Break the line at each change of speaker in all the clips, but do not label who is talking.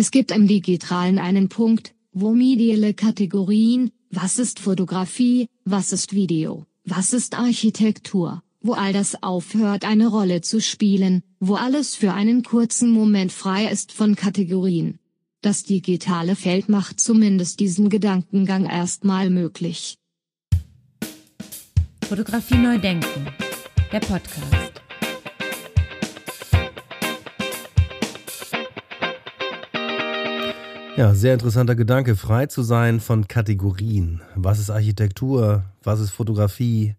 Es gibt im Digitalen einen Punkt, wo mediale Kategorien, was ist Fotografie, was ist Video, was ist Architektur, wo all das aufhört eine Rolle zu spielen, wo alles für einen kurzen Moment frei ist von Kategorien. Das digitale Feld macht zumindest diesen Gedankengang erstmal möglich.
Fotografie neu denken. Der Podcast.
Ja, sehr interessanter Gedanke, frei zu sein von Kategorien. Was ist Architektur? Was ist Fotografie?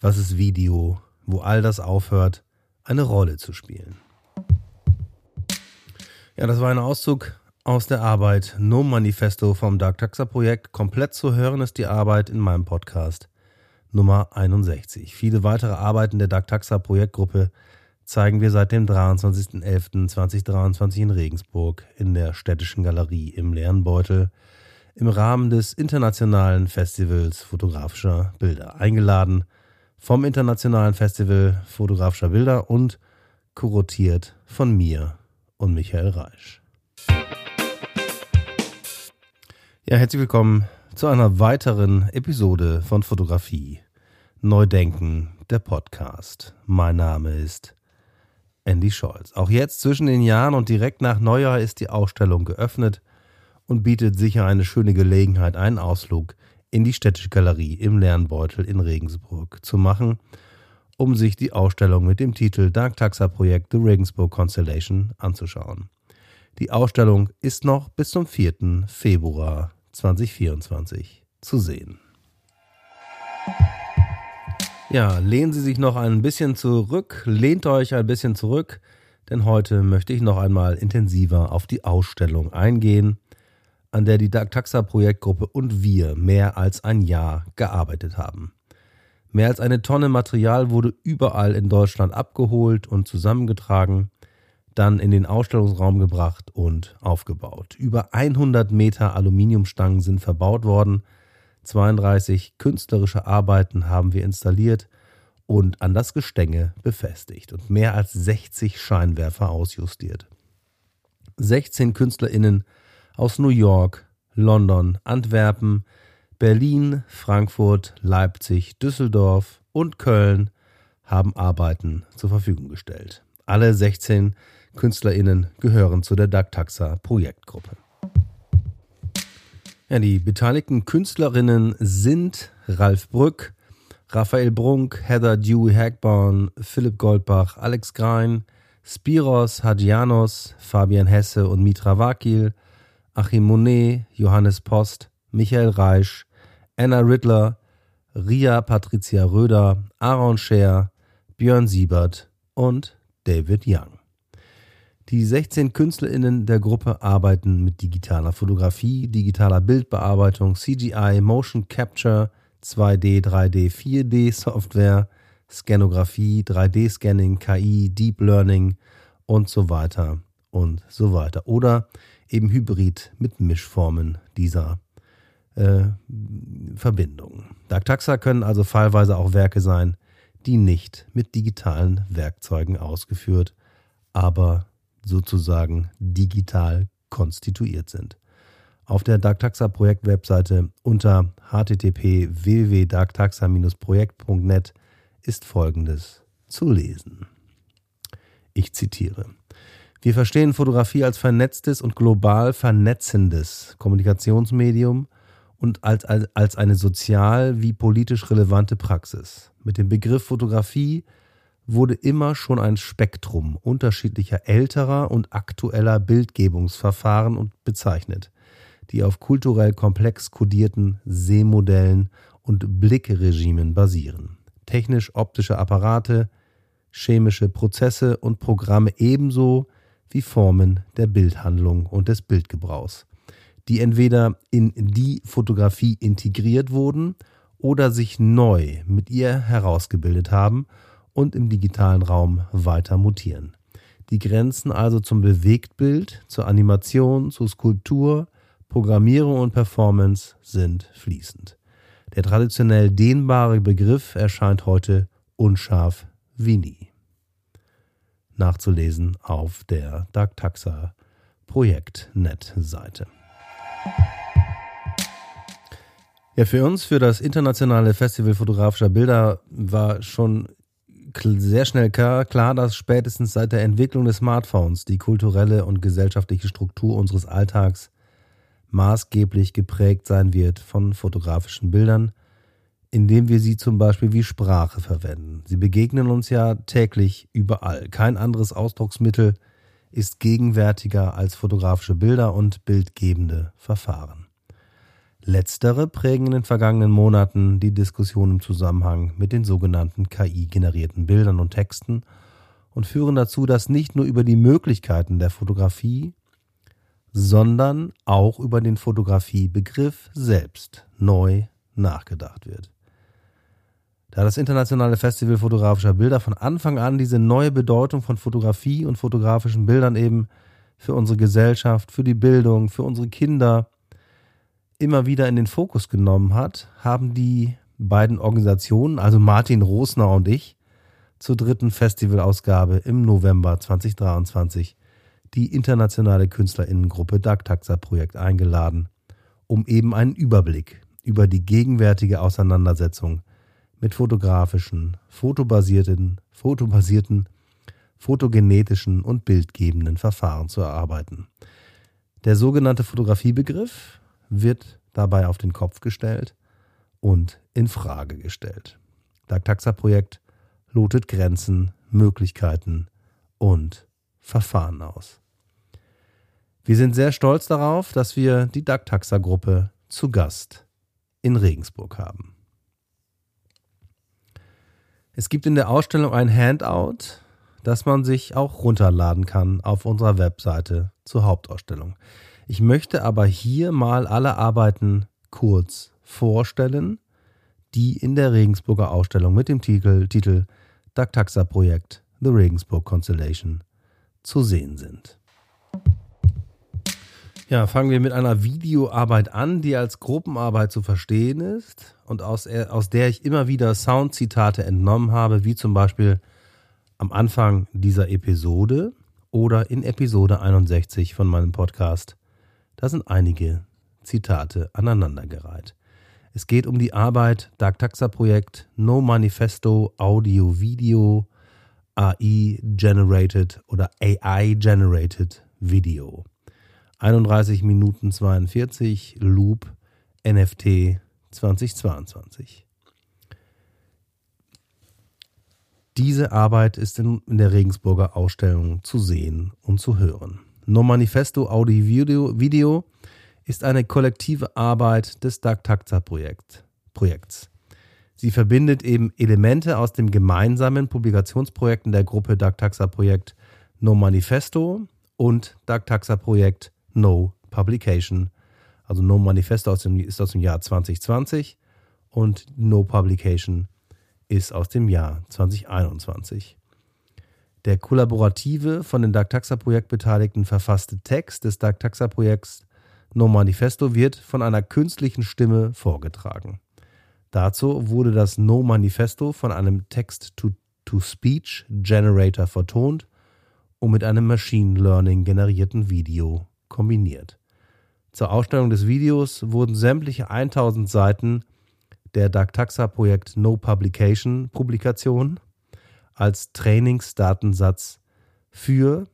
Was ist Video? Wo all das aufhört, eine Rolle zu spielen. Ja, das war ein Auszug aus der Arbeit No Manifesto vom Dark Taxa Projekt. Komplett zu hören ist die Arbeit in meinem Podcast Nummer 61. Viele weitere Arbeiten der Dark Taxa Projektgruppe zeigen wir seit dem 23.11.2023 in Regensburg in der Städtischen Galerie im Lernbeutel im Rahmen des Internationalen Festivals fotografischer Bilder. Eingeladen vom Internationalen Festival fotografischer Bilder und kuratiert von mir und Michael Reisch. Ja, herzlich willkommen zu einer weiteren Episode von Fotografie Neudenken, der Podcast. Mein Name ist Andy Scholz. Auch jetzt zwischen den Jahren und direkt nach Neujahr ist die Ausstellung geöffnet und bietet sicher eine schöne Gelegenheit, einen Ausflug in die Städtische Galerie im Lernbeutel in Regensburg zu machen, um sich die Ausstellung mit dem Titel Dark Taxa Projekt The Regensburg Constellation anzuschauen. Die Ausstellung ist noch bis zum 4. Februar 2024 zu sehen. Ja, lehnen Sie sich noch ein bisschen zurück, lehnt euch ein bisschen zurück, denn heute möchte ich noch einmal intensiver auf die Ausstellung eingehen, an der die Taxa Projektgruppe und wir mehr als ein Jahr gearbeitet haben. Mehr als eine Tonne Material wurde überall in Deutschland abgeholt und zusammengetragen, dann in den Ausstellungsraum gebracht und aufgebaut. Über 100 Meter Aluminiumstangen sind verbaut worden, 32 künstlerische Arbeiten haben wir installiert und an das Gestänge befestigt und mehr als 60 Scheinwerfer ausjustiert. 16 KünstlerInnen aus New York, London, Antwerpen, Berlin, Frankfurt, Leipzig, Düsseldorf und Köln haben Arbeiten zur Verfügung gestellt. Alle 16 KünstlerInnen gehören zu der Dagtaxa Projektgruppe. Ja, die beteiligten Künstlerinnen sind Ralf Brück, Raphael Brunk, Heather Dewey Hagborn, Philipp Goldbach, Alex Grein, Spiros Hadjianos, Fabian Hesse und Mitra Wakil, Achim Monet, Johannes Post, Michael Reisch, Anna Riddler, Ria Patricia Röder, Aaron Scher, Björn Siebert und David Young. Die 16 KünstlerInnen der Gruppe arbeiten mit digitaler Fotografie, digitaler Bildbearbeitung, CGI, Motion Capture, 2D, 3D, 4D Software, Scanografie, 3D-Scanning, KI, Deep Learning und so weiter und so weiter. Oder eben Hybrid mit Mischformen dieser äh, Verbindungen. Taxa können also fallweise auch Werke sein, die nicht mit digitalen Werkzeugen ausgeführt, aber sozusagen digital konstituiert sind. Auf der Darktaxa Projekt Webseite unter http www.darktaxa-projekt.net ist folgendes zu lesen. Ich zitiere. Wir verstehen Fotografie als vernetztes und global vernetzendes Kommunikationsmedium und als, als, als eine sozial wie politisch relevante Praxis. Mit dem Begriff Fotografie wurde immer schon ein Spektrum unterschiedlicher älterer und aktueller Bildgebungsverfahren bezeichnet, die auf kulturell komplex kodierten Sehmodellen und Blickregimen basieren. Technisch-optische Apparate, chemische Prozesse und Programme ebenso wie Formen der Bildhandlung und des Bildgebrauchs, die entweder in die Fotografie integriert wurden oder sich neu mit ihr herausgebildet haben und im digitalen Raum weiter mutieren. Die Grenzen also zum Bewegtbild, zur Animation, zur Skulptur, Programmierung und Performance sind fließend. Der traditionell dehnbare Begriff erscheint heute unscharf wie nie. Nachzulesen auf der darktaxa.projekt Projekt.net-Seite. Ja, für uns, für das internationale Festival fotografischer Bilder, war schon sehr schnell klar, dass spätestens seit der Entwicklung des Smartphones die kulturelle und gesellschaftliche Struktur unseres Alltags maßgeblich geprägt sein wird von fotografischen Bildern, indem wir sie zum Beispiel wie Sprache verwenden. Sie begegnen uns ja täglich überall. Kein anderes Ausdrucksmittel ist gegenwärtiger als fotografische Bilder und bildgebende Verfahren. Letztere prägen in den vergangenen Monaten die Diskussion im Zusammenhang mit den sogenannten KI-generierten Bildern und Texten und führen dazu, dass nicht nur über die Möglichkeiten der Fotografie, sondern auch über den Fotografiebegriff selbst neu nachgedacht wird. Da das internationale Festival fotografischer Bilder von Anfang an diese neue Bedeutung von Fotografie und fotografischen Bildern eben für unsere Gesellschaft, für die Bildung, für unsere Kinder immer wieder in den Fokus genommen hat, haben die beiden Organisationen, also Martin Rosner und ich, zur dritten Festivalausgabe im November 2023 die internationale Künstlerinnengruppe Dagtaxa Projekt eingeladen, um eben einen Überblick über die gegenwärtige Auseinandersetzung mit fotografischen, fotobasierten, fotobasierten, fotogenetischen und bildgebenden Verfahren zu erarbeiten. Der sogenannte Fotografiebegriff wird dabei auf den Kopf gestellt und in Frage gestellt. Dagtaxa-Projekt lotet Grenzen, Möglichkeiten und Verfahren aus. Wir sind sehr stolz darauf, dass wir die Dagtaxa-Gruppe zu Gast in Regensburg haben. Es gibt in der Ausstellung ein Handout, das man sich auch runterladen kann auf unserer Webseite zur Hauptausstellung. Ich möchte aber hier mal alle Arbeiten kurz vorstellen, die in der Regensburger Ausstellung mit dem Titel, Titel Dagtaxa Projekt The Regensburg Constellation zu sehen sind. Ja, fangen wir mit einer Videoarbeit an, die als Gruppenarbeit zu verstehen ist und aus, aus der ich immer wieder Soundzitate entnommen habe, wie zum Beispiel am Anfang dieser Episode oder in Episode 61 von meinem Podcast. Da sind einige Zitate aneinandergereiht. Es geht um die Arbeit Dagtaxa Projekt No Manifesto Audio Video AI Generated oder AI Generated Video. 31 Minuten 42 Loop NFT 2022. Diese Arbeit ist in, der Regensburger Ausstellung zu sehen und zu hören. No Manifesto Audio Video, Video ist eine kollektive Arbeit des Dagtaxa Projekt. Sie verbindet eben Elemente aus dem gemeinsamen Publikationsprojekten der Gruppe Dagtaxa Projekt No Manifesto und Dagtaxa Projekt No Publication. Also No Manifesto aus dem, ist aus dem Jahr 2020 und No Publication ist aus dem Jahr 2021. Der kollaborative, von den Dagtaxa-Projekt beteiligten verfasste Text des Dagtaxa-Projekts No Manifesto wird von einer künstlichen Stimme vorgetragen. Dazu wurde das No Manifesto von einem Text-to-Speech-Generator vertont und mit einem Machine Learning generierten Video kombiniert. Zur Ausstellung des Videos wurden sämtliche 1000 Seiten der Dagtaxa Projekt No Publication Publikation als Trainingsdatensatz für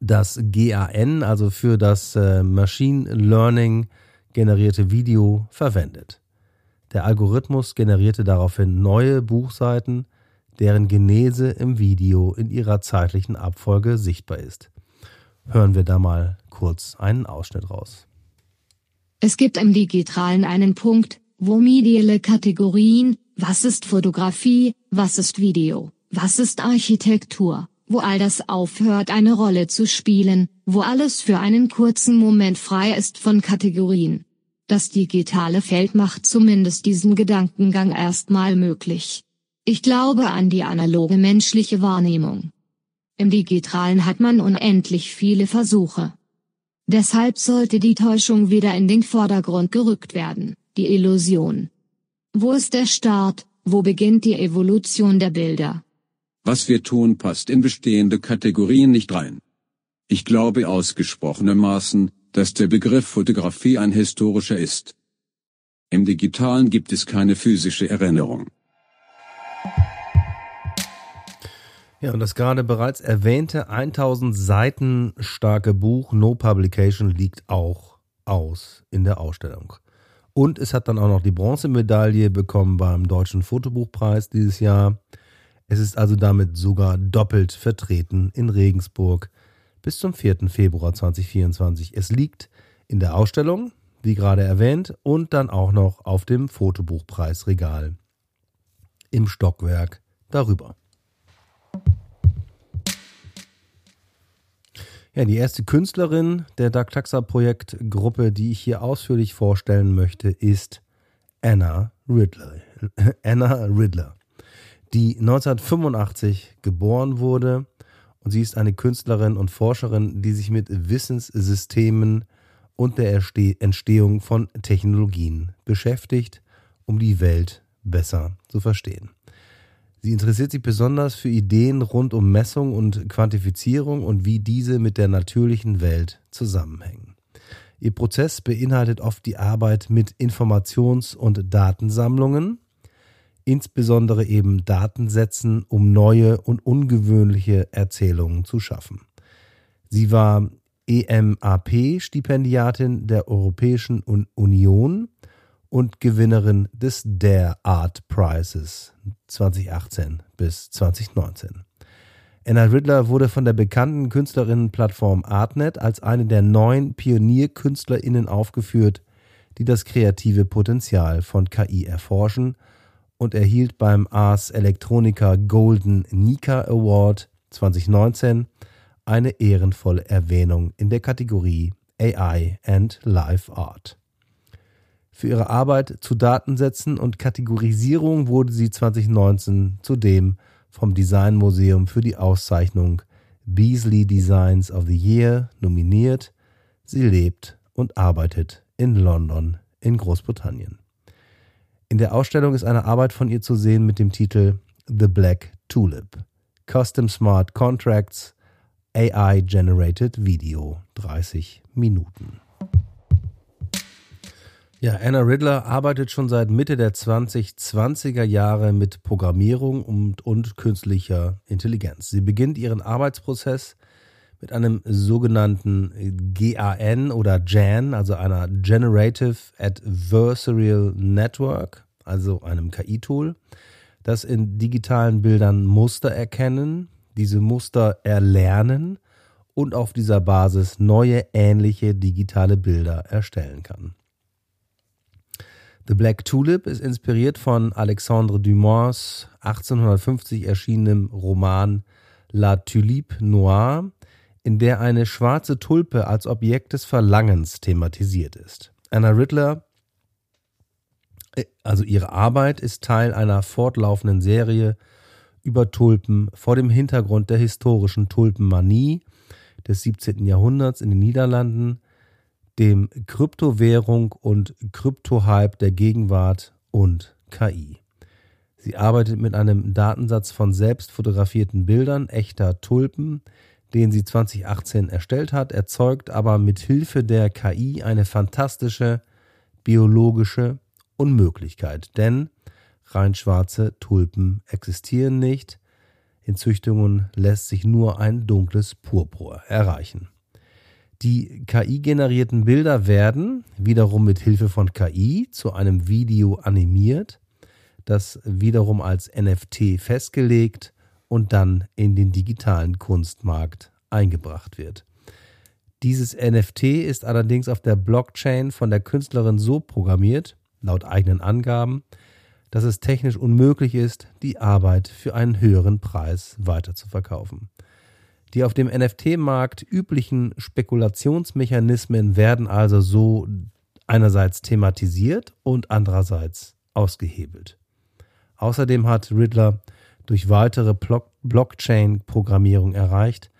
das GAN, also für das äh, Machine Learning generierte Video verwendet. Der Algorithmus generierte daraufhin neue Buchseiten, deren Genese im Video in ihrer zeitlichen Abfolge sichtbar ist hören wir da mal kurz einen Ausschnitt raus.
Es gibt im Digitalen einen Punkt, wo mediale Kategorien, was ist Fotografie, was ist Video, was ist Architektur, wo all das aufhört eine Rolle zu spielen, wo alles für einen kurzen Moment frei ist von Kategorien. Das digitale Feld macht zumindest diesen Gedankengang erstmal möglich. Ich glaube an die analoge menschliche Wahrnehmung. Im Digitalen hat man unendlich viele Versuche. Deshalb sollte die Täuschung wieder in den Vordergrund gerückt werden, die Illusion. Wo ist der Start, wo beginnt die Evolution der Bilder?
Was wir tun passt in bestehende Kategorien nicht rein. Ich glaube ausgesprochenermaßen, dass der Begriff Fotografie ein historischer ist. Im digitalen gibt es keine physische Erinnerung.
Ja, und das gerade bereits erwähnte 1000 Seiten starke Buch No Publication liegt auch aus in der Ausstellung. Und es hat dann auch noch die Bronzemedaille bekommen beim Deutschen Fotobuchpreis dieses Jahr. Es ist also damit sogar doppelt vertreten in Regensburg bis zum 4. Februar 2024. Es liegt in der Ausstellung, wie gerade erwähnt, und dann auch noch auf dem Fotobuchpreisregal im Stockwerk darüber. Ja, die erste Künstlerin der Daktaxa Projektgruppe, die ich hier ausführlich vorstellen möchte, ist Anna Riddler. Anna Riddler, die 1985 geboren wurde und sie ist eine Künstlerin und Forscherin, die sich mit Wissenssystemen und der Entstehung von Technologien beschäftigt, um die Welt besser zu verstehen. Sie interessiert sich besonders für Ideen rund um Messung und Quantifizierung und wie diese mit der natürlichen Welt zusammenhängen. Ihr Prozess beinhaltet oft die Arbeit mit Informations- und Datensammlungen, insbesondere eben Datensätzen, um neue und ungewöhnliche Erzählungen zu schaffen. Sie war EMAP-Stipendiatin der Europäischen Union und Gewinnerin des Dare Art Prizes 2018 bis 2019. Anna Riddler wurde von der bekannten Künstlerinnenplattform Artnet als eine der neun Pionierkünstlerinnen aufgeführt, die das kreative Potenzial von KI erforschen und erhielt beim Ars Electronica Golden Nika Award 2019 eine ehrenvolle Erwähnung in der Kategorie AI and Live Art. Für ihre Arbeit zu Datensätzen und Kategorisierung wurde sie 2019 zudem vom Designmuseum für die Auszeichnung Beasley Designs of the Year nominiert. Sie lebt und arbeitet in London in Großbritannien. In der Ausstellung ist eine Arbeit von ihr zu sehen mit dem Titel The Black Tulip. Custom Smart Contracts, AI Generated Video, 30 Minuten. Ja, Anna Riddler arbeitet schon seit Mitte der 2020er Jahre mit Programmierung und, und künstlicher Intelligenz. Sie beginnt ihren Arbeitsprozess mit einem sogenannten GAN oder GAN, also einer Generative Adversarial Network, also einem KI-Tool, das in digitalen Bildern Muster erkennen, diese Muster erlernen und auf dieser Basis neue ähnliche digitale Bilder erstellen kann. The Black Tulip ist inspiriert von Alexandre Dumas 1850 erschienenem Roman La Tulipe Noire, in der eine schwarze Tulpe als Objekt des Verlangens thematisiert ist. Anna Riddler, äh, also ihre Arbeit, ist Teil einer fortlaufenden Serie über Tulpen vor dem Hintergrund der historischen Tulpenmanie des 17. Jahrhunderts in den Niederlanden, dem Kryptowährung und Kryptohype der Gegenwart und KI. Sie arbeitet mit einem Datensatz von selbst fotografierten Bildern echter Tulpen, den sie 2018 erstellt hat, erzeugt aber mit Hilfe der KI eine fantastische biologische Unmöglichkeit, denn rein schwarze Tulpen existieren nicht. In Züchtungen lässt sich nur ein dunkles Purpur erreichen. Die KI-generierten Bilder werden wiederum mit Hilfe von KI zu einem Video animiert, das wiederum als NFT festgelegt und dann in den digitalen Kunstmarkt eingebracht wird. Dieses NFT ist allerdings auf der Blockchain von der Künstlerin so programmiert, laut eigenen Angaben, dass es technisch unmöglich ist, die Arbeit für einen höheren Preis weiterzuverkaufen. Die auf dem NFT-Markt üblichen Spekulationsmechanismen werden also so einerseits thematisiert und andererseits ausgehebelt. Außerdem hat Riddler durch weitere Blockchain-Programmierung erreicht,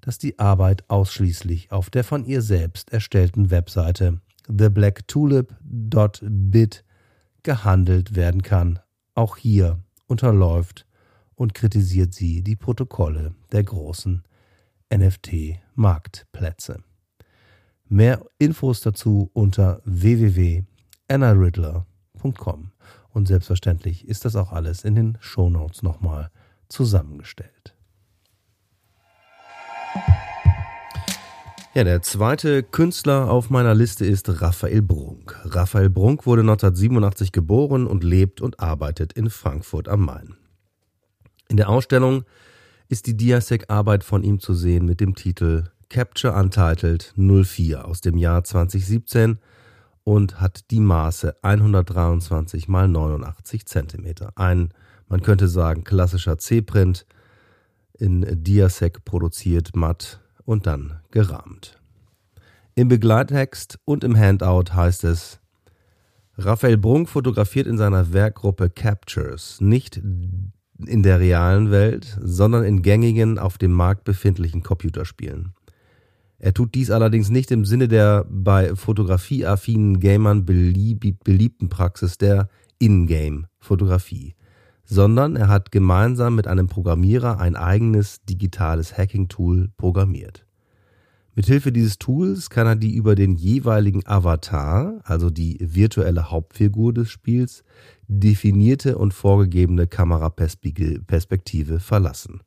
dass die Arbeit ausschließlich auf der von ihr selbst erstellten Webseite thebblacktulip.bit gehandelt werden kann. Auch hier unterläuft und kritisiert sie die Protokolle der großen NFT-Marktplätze. Mehr Infos dazu unter www.annariddler.com. Und selbstverständlich ist das auch alles in den Shownotes nochmal zusammengestellt. Ja, der zweite Künstler auf meiner Liste ist Raphael Brunk. Raphael Brunk wurde 1987 geboren und lebt und arbeitet in Frankfurt am Main. In der Ausstellung ist die Diasec-Arbeit von ihm zu sehen mit dem Titel Capture Untitled 04 aus dem Jahr 2017 und hat die Maße 123 x 89 cm. Ein, man könnte sagen, klassischer C-Print in Diasec produziert, matt und dann gerahmt. Im Begleittext und im Handout heißt es, Raphael Brunk fotografiert in seiner Werkgruppe Captures nicht in der realen Welt, sondern in gängigen, auf dem Markt befindlichen Computerspielen. Er tut dies allerdings nicht im Sinne der bei fotografieaffinen Gamern belieb beliebten Praxis der In-Game-Fotografie, sondern er hat gemeinsam mit einem Programmierer ein eigenes digitales Hacking-Tool programmiert. Mithilfe dieses Tools kann er die über den jeweiligen Avatar, also die virtuelle Hauptfigur des Spiels, definierte und vorgegebene Kameraperspektive verlassen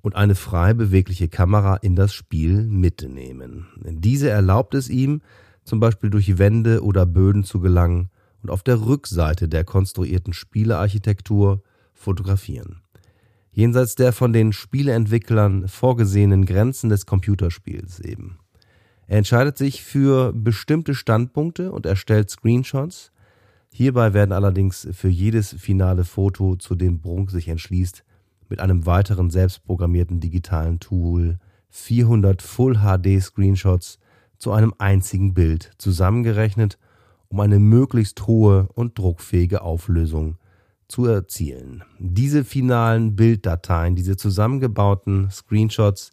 und eine frei bewegliche Kamera in das Spiel mitnehmen. Diese erlaubt es ihm, zum Beispiel durch Wände oder Böden zu gelangen und auf der Rückseite der konstruierten Spielearchitektur fotografieren. Jenseits der von den Spieleentwicklern vorgesehenen Grenzen des Computerspiels eben. Er entscheidet sich für bestimmte Standpunkte und erstellt Screenshots. Hierbei werden allerdings für jedes finale Foto, zu dem Brunk sich entschließt, mit einem weiteren selbstprogrammierten digitalen Tool 400 Full HD Screenshots zu einem einzigen Bild zusammengerechnet, um eine möglichst hohe und druckfähige Auflösung zu erzielen. Diese finalen Bilddateien, diese zusammengebauten Screenshots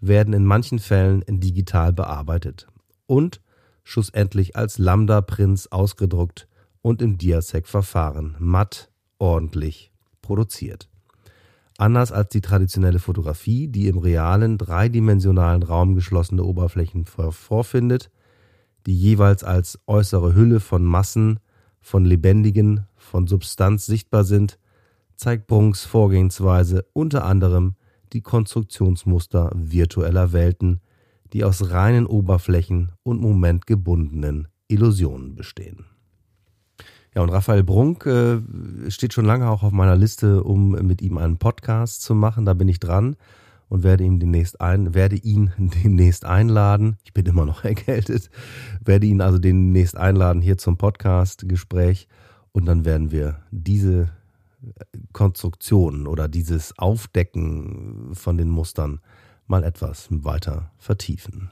werden in manchen Fällen digital bearbeitet und schlussendlich als Lambda-Prints ausgedruckt und im Diasec-Verfahren matt ordentlich produziert. Anders als die traditionelle Fotografie, die im realen, dreidimensionalen Raum geschlossene Oberflächen vorfindet, die jeweils als äußere Hülle von Massen, von Lebendigen, von Substanz sichtbar sind, zeigt Brunks Vorgehensweise unter anderem die Konstruktionsmuster virtueller Welten, die aus reinen Oberflächen und momentgebundenen Illusionen bestehen. Ja, und Raphael Brunk äh, steht schon lange auch auf meiner Liste, um mit ihm einen Podcast zu machen. Da bin ich dran und werde ihn demnächst ein, werde ihn demnächst einladen. Ich bin immer noch erkältet. Werde ihn also demnächst einladen hier zum Podcast-Gespräch und dann werden wir diese Konstruktion oder dieses Aufdecken von den Mustern mal etwas weiter vertiefen.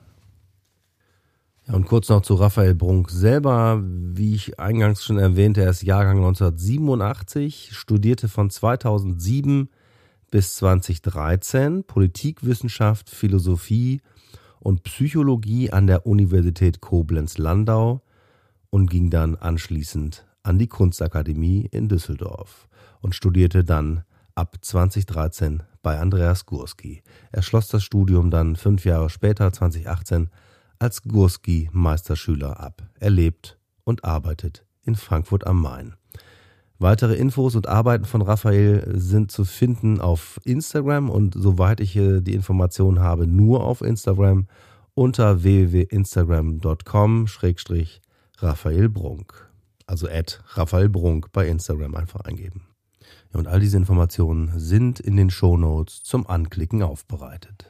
Ja, und kurz noch zu Raphael Brunk selber. Wie ich eingangs schon erwähnte, er ist Jahrgang 1987, studierte von 2007 bis 2013 Politikwissenschaft, Philosophie und Psychologie an der Universität Koblenz-Landau und ging dann anschließend an die Kunstakademie in Düsseldorf und studierte dann ab 2013 bei Andreas Gurski. Er schloss das Studium dann fünf Jahre später, 2018, als Gurski-Meisterschüler ab. Er lebt und arbeitet in Frankfurt am Main. Weitere Infos und Arbeiten von Raphael sind zu finden auf Instagram und soweit ich die Informationen habe, nur auf Instagram unter www.instagram.com-raphael Brunk. Also at Raphael Brunk bei Instagram einfach eingeben. Und all diese Informationen sind in den Shownotes zum Anklicken aufbereitet.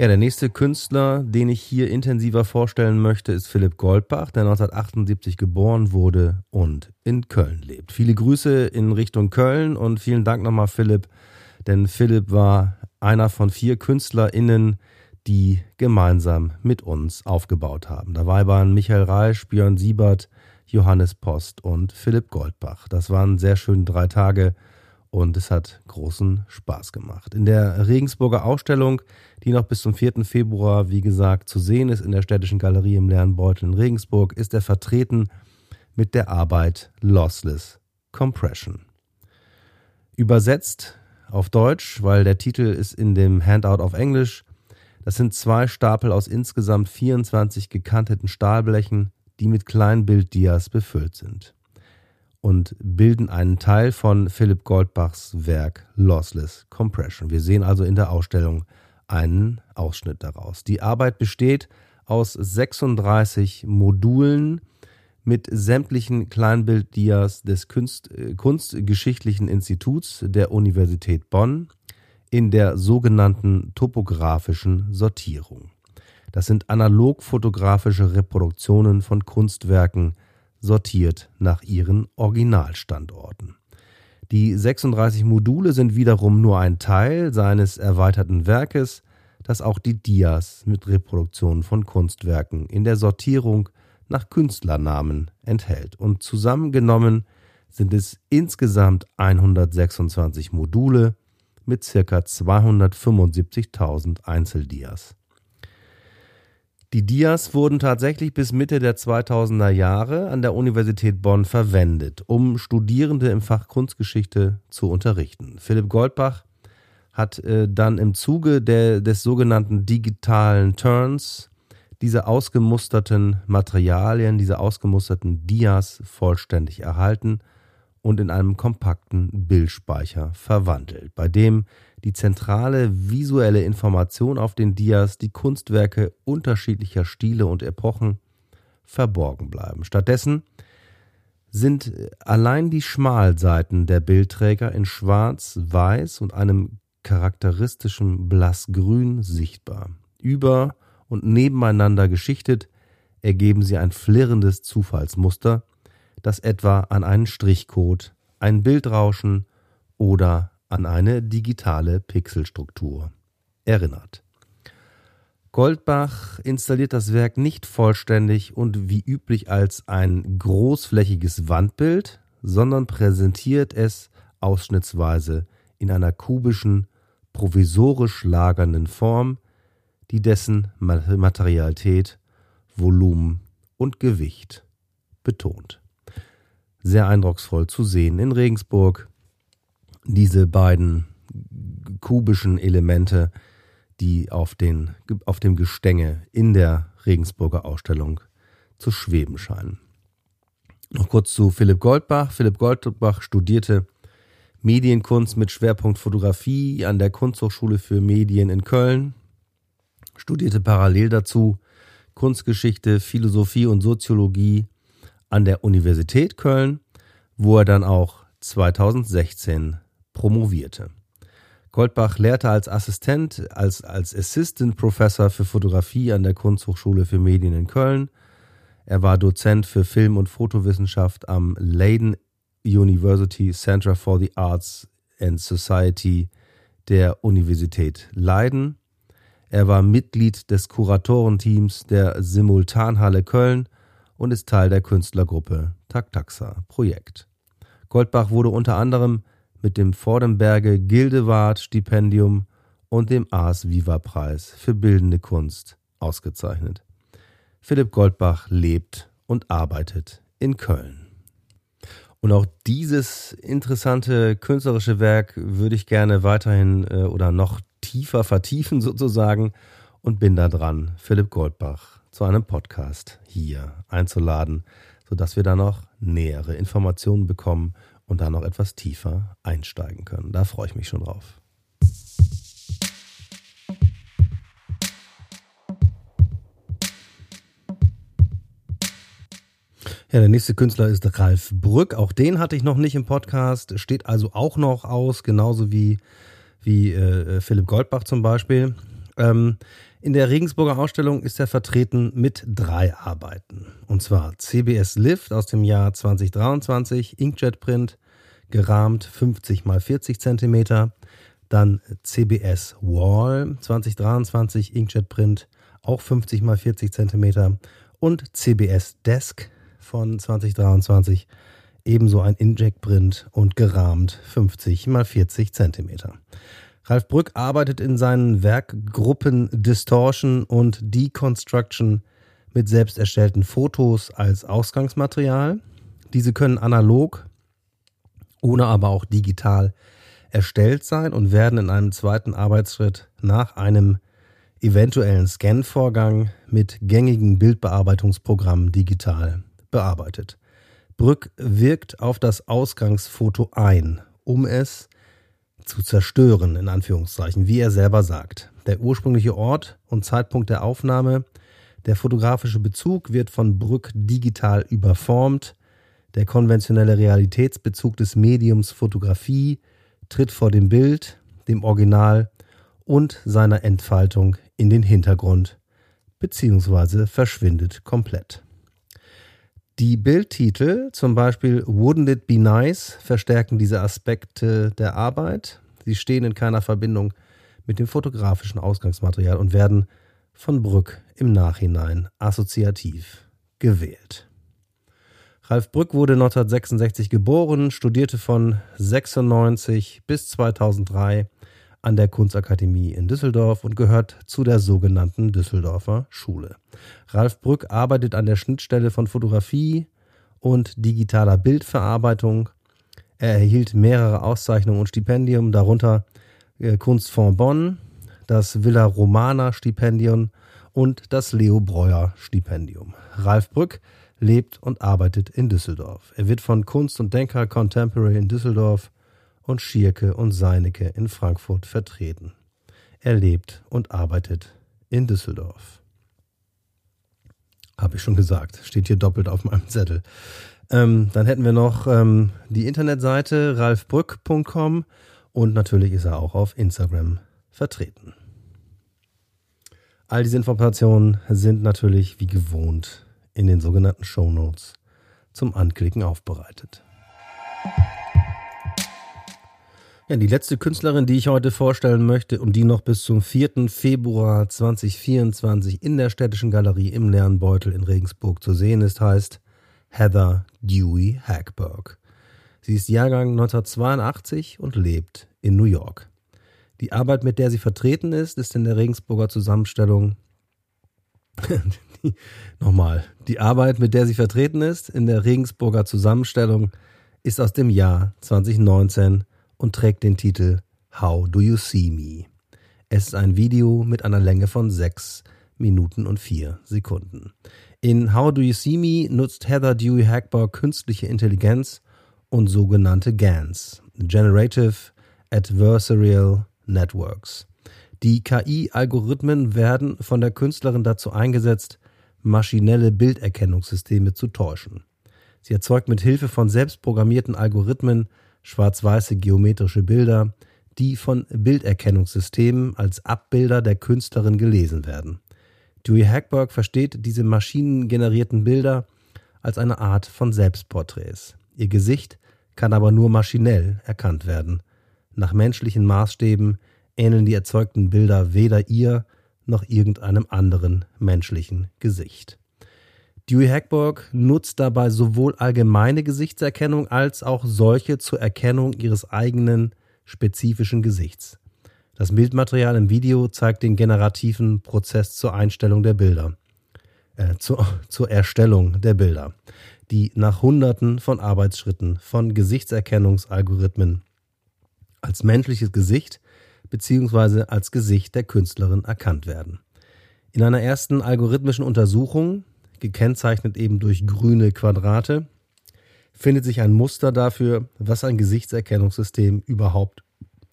Ja, der nächste Künstler, den ich hier intensiver vorstellen möchte, ist Philipp Goldbach, der 1978 geboren wurde und in Köln lebt. Viele Grüße in Richtung Köln und vielen Dank nochmal Philipp, denn Philipp war einer von vier KünstlerInnen, die gemeinsam mit uns aufgebaut haben. Dabei waren Michael Reisch, Björn Siebert, Johannes Post und Philipp Goldbach. Das waren sehr schöne drei Tage und es hat großen Spaß gemacht. In der Regensburger Ausstellung, die noch bis zum 4. Februar, wie gesagt, zu sehen ist in der Städtischen Galerie im Lernbeutel in Regensburg, ist er vertreten mit der Arbeit Lossless Compression. Übersetzt auf Deutsch, weil der Titel ist in dem Handout auf Englisch. Das sind zwei Stapel aus insgesamt 24 gekanteten Stahlblechen, die mit Kleinbilddias befüllt sind und bilden einen Teil von Philipp Goldbachs Werk Lossless Compression. Wir sehen also in der Ausstellung einen Ausschnitt daraus. Die Arbeit besteht aus 36 Modulen mit sämtlichen Kleinbilddias des Kunst, äh, Kunstgeschichtlichen Instituts der Universität Bonn in der sogenannten topografischen Sortierung. Das sind analog-fotografische Reproduktionen von Kunstwerken, sortiert nach ihren Originalstandorten. Die 36 Module sind wiederum nur ein Teil seines erweiterten Werkes, das auch die Dias mit Reproduktionen von Kunstwerken in der Sortierung nach Künstlernamen enthält. Und zusammengenommen sind es insgesamt 126 Module mit ca. 275.000 Einzeldias. Die Dias wurden tatsächlich bis Mitte der 2000er Jahre an der Universität Bonn verwendet, um Studierende im Fach Kunstgeschichte zu unterrichten. Philipp Goldbach hat äh, dann im Zuge der, des sogenannten digitalen Turns diese ausgemusterten Materialien, diese ausgemusterten Dias vollständig erhalten und in einem kompakten Bildspeicher verwandelt, bei dem die zentrale visuelle Information auf den Dias die Kunstwerke unterschiedlicher Stile und Epochen verborgen bleiben. Stattdessen sind allein die Schmalseiten der Bildträger in Schwarz, Weiß und einem charakteristischen Blassgrün sichtbar. Über und nebeneinander geschichtet ergeben sie ein flirrendes Zufallsmuster, das etwa an einen Strichcode, ein Bildrauschen oder an eine digitale Pixelstruktur erinnert. Goldbach installiert das Werk nicht vollständig und wie üblich als ein großflächiges Wandbild, sondern präsentiert es ausschnittsweise in einer kubischen, provisorisch lagernden Form, die dessen Materialität, Volumen und Gewicht betont. Sehr eindrucksvoll zu sehen in Regensburg diese beiden kubischen Elemente, die auf, den, auf dem Gestänge in der Regensburger Ausstellung zu schweben scheinen. Noch kurz zu Philipp Goldbach. Philipp Goldbach studierte Medienkunst mit Schwerpunkt Fotografie an der Kunsthochschule für Medien in Köln, studierte parallel dazu Kunstgeschichte, Philosophie und Soziologie an der Universität Köln, wo er dann auch 2016 promovierte. Goldbach lehrte als Assistent, als, als Assistant Professor für Fotografie an der Kunsthochschule für Medien in Köln. Er war Dozent für Film- und Fotowissenschaft am Leiden University Center for the Arts and Society der Universität Leiden. Er war Mitglied des Kuratorenteams der Simultanhalle Köln und ist Teil der Künstlergruppe Taktaxa Projekt. Goldbach wurde unter anderem mit dem Vordenberge Gildewart Stipendium und dem Ars Viva Preis für bildende Kunst ausgezeichnet. Philipp Goldbach lebt und arbeitet in Köln. Und auch dieses interessante künstlerische Werk würde ich gerne weiterhin äh, oder noch tiefer vertiefen sozusagen und bin da dran, Philipp Goldbach zu einem Podcast hier einzuladen, sodass wir da noch nähere Informationen bekommen und da noch etwas tiefer einsteigen können. Da freue ich mich schon drauf. Ja, der nächste Künstler ist Ralf Brück. Auch den hatte ich noch nicht im Podcast. Steht also auch noch aus, genauso wie, wie äh, Philipp Goldbach zum Beispiel. Ähm, in der Regensburger Ausstellung ist er vertreten mit drei Arbeiten. Und zwar CBS Lift aus dem Jahr 2023, Inkjet Print, gerahmt 50 mal 40 cm. Dann CBS Wall 2023 Inkjet Print, auch 50 mal 40 cm. Und CBS Desk von 2023, ebenso ein Inkjet Print und gerahmt 50 mal 40 cm. Ralf Brück arbeitet in seinen Werkgruppen Distortion und Deconstruction mit selbst erstellten Fotos als Ausgangsmaterial. Diese können analog oder aber auch digital erstellt sein und werden in einem zweiten Arbeitsschritt nach einem eventuellen Scan-Vorgang mit gängigen Bildbearbeitungsprogrammen digital bearbeitet. Brück wirkt auf das Ausgangsfoto ein, um es zu zerstören, in Anführungszeichen, wie er selber sagt. Der ursprüngliche Ort und Zeitpunkt der Aufnahme, der fotografische Bezug wird von Brück digital überformt, der konventionelle Realitätsbezug des Mediums Fotografie tritt vor dem Bild, dem Original und seiner Entfaltung in den Hintergrund bzw. verschwindet komplett. Die Bildtitel, zum Beispiel Wouldn't It Be Nice, verstärken diese Aspekte der Arbeit. Sie stehen in keiner Verbindung mit dem fotografischen Ausgangsmaterial und werden von Brück im Nachhinein assoziativ gewählt. Ralf Brück wurde 1966 geboren, studierte von 96 bis 2003 an der Kunstakademie in Düsseldorf und gehört zu der sogenannten Düsseldorfer Schule. Ralf Brück arbeitet an der Schnittstelle von Fotografie und digitaler Bildverarbeitung. Er erhielt mehrere Auszeichnungen und Stipendien, darunter äh, Kunstfonds Bonn, das Villa Romana Stipendium und das Leo Breuer Stipendium. Ralf Brück lebt und arbeitet in Düsseldorf. Er wird von Kunst und Denker Contemporary in Düsseldorf und Schierke und Seinecke in Frankfurt vertreten. Er lebt und arbeitet in Düsseldorf. Habe ich schon gesagt, steht hier doppelt auf meinem Zettel. Ähm, dann hätten wir noch ähm, die Internetseite ralfbrück.com und natürlich ist er auch auf Instagram vertreten. All diese Informationen sind natürlich wie gewohnt in den sogenannten Show Notes zum Anklicken aufbereitet. Ja, die letzte Künstlerin, die ich heute vorstellen möchte und die noch bis zum 4. Februar 2024 in der Städtischen Galerie im Lernbeutel in Regensburg zu sehen ist, heißt Heather Dewey Hackberg. Sie ist Jahrgang 1982 und lebt in New York. Die Arbeit, mit der sie vertreten ist, ist in der Regensburger Zusammenstellung. nochmal. Die Arbeit, mit der sie vertreten ist, in der Regensburger Zusammenstellung, ist aus dem Jahr 2019 und trägt den Titel How Do You See Me? Es ist ein Video mit einer Länge von 6 Minuten und 4 Sekunden. In How Do You See Me nutzt Heather Dewey Hackbar künstliche Intelligenz und sogenannte GANs, Generative Adversarial Networks. Die KI-Algorithmen werden von der Künstlerin dazu eingesetzt, maschinelle Bilderkennungssysteme zu täuschen. Sie erzeugt mit Hilfe von selbstprogrammierten Algorithmen schwarz-weiße geometrische Bilder, die von Bilderkennungssystemen als Abbilder der Künstlerin gelesen werden. Dewey Hackberg versteht diese maschinengenerierten Bilder als eine Art von Selbstporträts. Ihr Gesicht kann aber nur maschinell erkannt werden. Nach menschlichen Maßstäben ähneln die erzeugten Bilder weder ihr noch irgendeinem anderen menschlichen Gesicht. Dewey Hackborg nutzt dabei sowohl allgemeine Gesichtserkennung als auch solche zur Erkennung ihres eigenen spezifischen Gesichts. Das Bildmaterial im Video zeigt den generativen Prozess zur Einstellung der Bilder, äh, zur, zur Erstellung der Bilder, die nach Hunderten von Arbeitsschritten von Gesichtserkennungsalgorithmen als menschliches Gesicht bzw. als Gesicht der Künstlerin erkannt werden. In einer ersten algorithmischen Untersuchung gekennzeichnet eben durch grüne Quadrate, findet sich ein Muster dafür, was ein Gesichtserkennungssystem überhaupt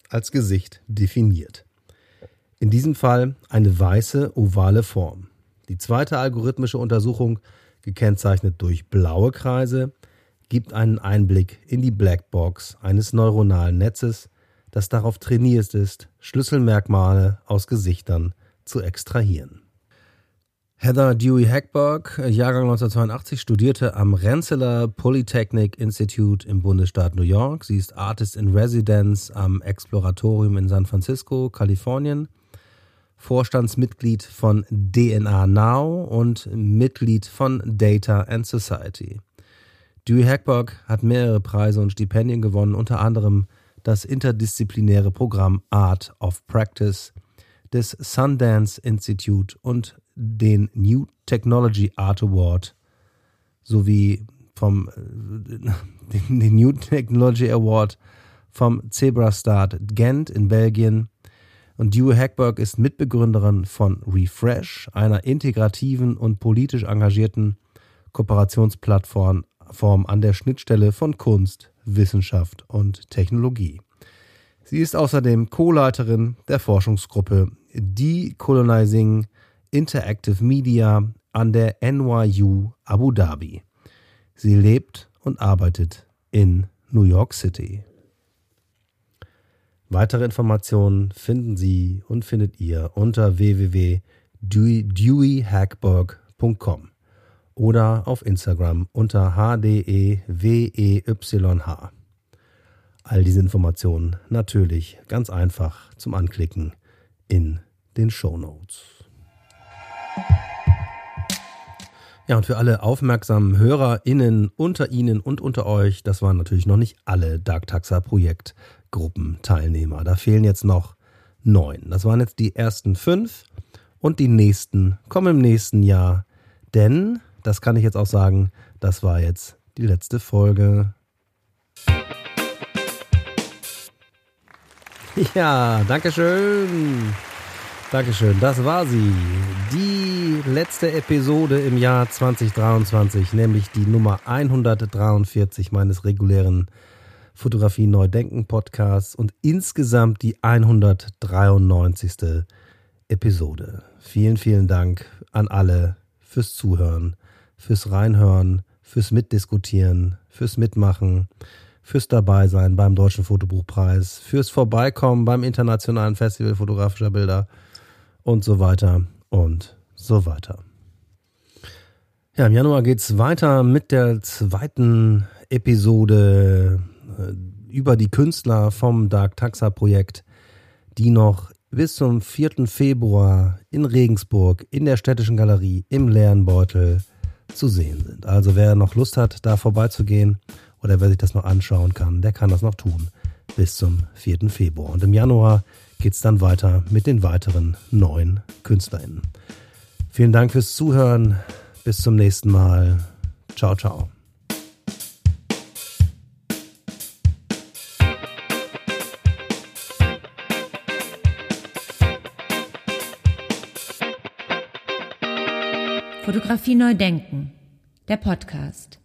als Gesicht definiert. In diesem Fall eine weiße ovale Form. Die zweite algorithmische Untersuchung, gekennzeichnet durch blaue Kreise, gibt einen Einblick in die Blackbox eines neuronalen Netzes, das darauf trainiert ist, Schlüsselmerkmale aus Gesichtern zu extrahieren. Heather Dewey Hackberg, Jahrgang 1982, studierte am Rensselaer Polytechnic Institute im Bundesstaat New York. Sie ist Artist in Residence am Exploratorium in San Francisco, Kalifornien. Vorstandsmitglied von DNA Now und Mitglied von Data and Society. Dewey Hackberg hat mehrere Preise und Stipendien gewonnen, unter anderem das interdisziplinäre Programm Art of Practice des Sundance Institute und den New Technology Art Award sowie vom äh, den New Technology Award vom Zebra Start Gent in Belgien. Und Dewey Hackberg ist Mitbegründerin von Refresh, einer integrativen und politisch engagierten Kooperationsplattform an der Schnittstelle von Kunst, Wissenschaft und Technologie. Sie ist außerdem Co-Leiterin der Forschungsgruppe Decolonizing Interactive Media an der NYU Abu Dhabi. Sie lebt und arbeitet in New York City. Weitere Informationen finden Sie und findet ihr unter www.deweyhackberg.com oder auf Instagram unter hdeweyh. All diese Informationen natürlich ganz einfach zum Anklicken in den Show Notes. Ja, und für alle aufmerksamen HörerInnen unter Ihnen und unter euch, das waren natürlich noch nicht alle Dark Taxa Projektgruppenteilnehmer. Da fehlen jetzt noch neun. Das waren jetzt die ersten fünf und die nächsten kommen im nächsten Jahr. Denn, das kann ich jetzt auch sagen, das war jetzt die letzte Folge. Ja, Dankeschön. Dankeschön. Das war sie. Die letzte Episode im Jahr 2023, nämlich die Nummer 143 meines regulären Fotografie Neudenken Podcasts und insgesamt die 193. Episode. Vielen, vielen Dank an alle fürs Zuhören, fürs Reinhören, fürs Mitdiskutieren, fürs Mitmachen fürs Dabeisein beim Deutschen Fotobuchpreis, fürs Vorbeikommen beim Internationalen Festival fotografischer Bilder und so weiter und so weiter. Ja, im Januar geht es weiter mit der zweiten Episode äh, über die Künstler vom Dark Taxa Projekt, die noch bis zum 4. Februar in Regensburg in der Städtischen Galerie im leeren Beutel zu sehen sind. Also wer noch Lust hat, da vorbeizugehen oder wer sich das noch anschauen kann, der kann das noch tun bis zum 4. Februar. Und im Januar geht es dann weiter mit den weiteren neuen KünstlerInnen. Vielen Dank fürs Zuhören. Bis zum nächsten Mal. Ciao, ciao.
Fotografie neu denken. Der Podcast.